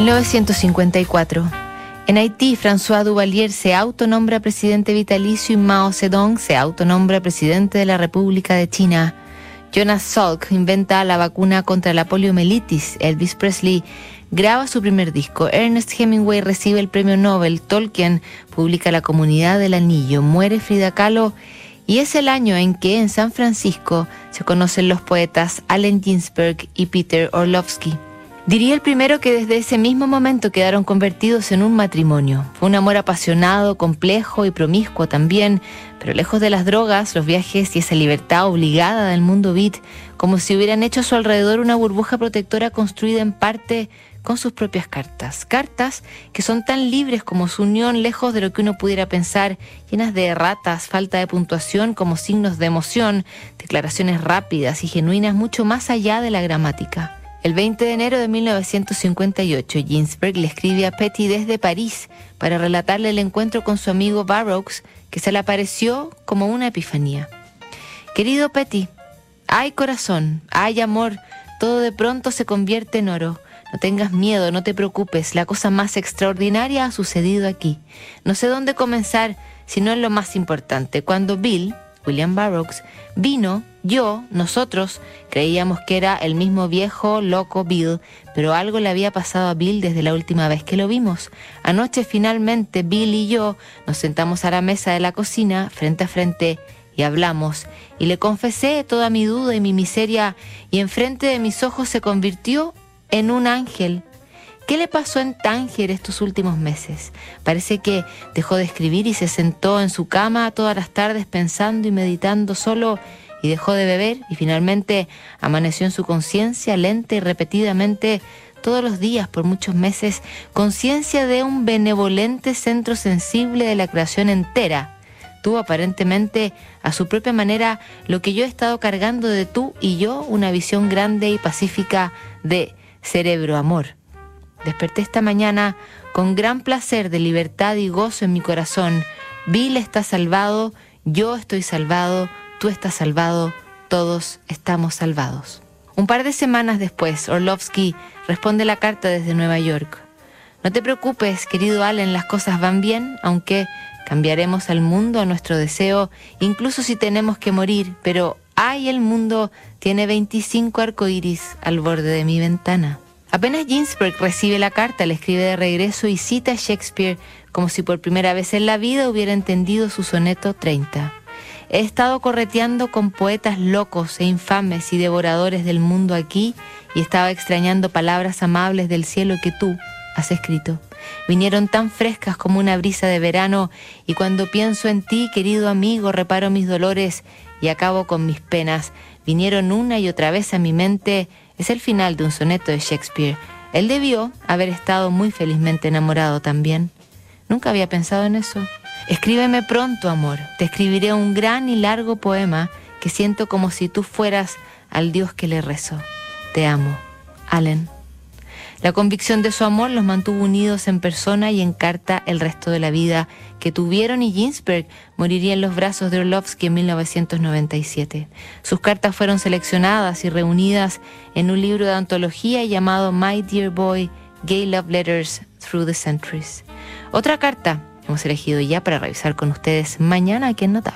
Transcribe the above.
1954. En Haití, François Duvalier se autonombra presidente vitalicio y Mao Zedong se autonombra presidente de la República de China. Jonas Salk inventa la vacuna contra la poliomielitis. Elvis Presley graba su primer disco. Ernest Hemingway recibe el premio Nobel. Tolkien publica La Comunidad del Anillo. Muere Frida Kahlo. Y es el año en que en San Francisco se conocen los poetas Allen Ginsberg y Peter Orlovsky. Diría el primero que desde ese mismo momento quedaron convertidos en un matrimonio. Fue un amor apasionado, complejo y promiscuo también, pero lejos de las drogas, los viajes y esa libertad obligada del mundo beat, como si hubieran hecho a su alrededor una burbuja protectora construida en parte con sus propias cartas. Cartas que son tan libres como su unión, lejos de lo que uno pudiera pensar, llenas de erratas, falta de puntuación como signos de emoción, declaraciones rápidas y genuinas mucho más allá de la gramática. El 20 de enero de 1958, Ginsberg le escribe a Petty desde París para relatarle el encuentro con su amigo Barrocks, que se le apareció como una epifanía. Querido Petty, hay corazón, hay amor, todo de pronto se convierte en oro. No tengas miedo, no te preocupes, la cosa más extraordinaria ha sucedido aquí. No sé dónde comenzar, sino en lo más importante. Cuando Bill, William Barrocks, vino, yo, nosotros, creíamos que era el mismo viejo, loco Bill, pero algo le había pasado a Bill desde la última vez que lo vimos. Anoche finalmente Bill y yo nos sentamos a la mesa de la cocina, frente a frente, y hablamos, y le confesé toda mi duda y mi miseria, y enfrente de mis ojos se convirtió en un ángel. ¿Qué le pasó en Tánger estos últimos meses? Parece que dejó de escribir y se sentó en su cama todas las tardes pensando y meditando solo y dejó de beber y finalmente amaneció en su conciencia lenta y repetidamente todos los días por muchos meses, conciencia de un benevolente centro sensible de la creación entera. Tuvo aparentemente a su propia manera lo que yo he estado cargando de tú y yo, una visión grande y pacífica de cerebro amor. Desperté esta mañana con gran placer de libertad y gozo en mi corazón. Bill está salvado, yo estoy salvado, tú estás salvado, todos estamos salvados. Un par de semanas después, Orlovsky responde la carta desde Nueva York. No te preocupes, querido Allen, las cosas van bien, aunque cambiaremos al mundo a nuestro deseo, incluso si tenemos que morir, pero ay, el mundo tiene 25 arcoíris al borde de mi ventana. Apenas Ginsberg recibe la carta, le escribe de regreso y cita a Shakespeare como si por primera vez en la vida hubiera entendido su soneto 30. He estado correteando con poetas locos e infames y devoradores del mundo aquí y estaba extrañando palabras amables del cielo que tú has escrito. Vinieron tan frescas como una brisa de verano y cuando pienso en ti, querido amigo, reparo mis dolores y acabo con mis penas. Vinieron una y otra vez a mi mente es el final de un soneto de Shakespeare. Él debió haber estado muy felizmente enamorado también. Nunca había pensado en eso. Escríbeme pronto, amor. Te escribiré un gran y largo poema que siento como si tú fueras al Dios que le rezo. Te amo. Allen. La convicción de su amor los mantuvo unidos en persona y en carta el resto de la vida que tuvieron y Ginsberg moriría en los brazos de Orlovsky en 1997. Sus cartas fueron seleccionadas y reunidas en un libro de antología llamado My Dear Boy, Gay Love Letters Through the Centuries. Otra carta hemos elegido ya para revisar con ustedes mañana aquí en Notable.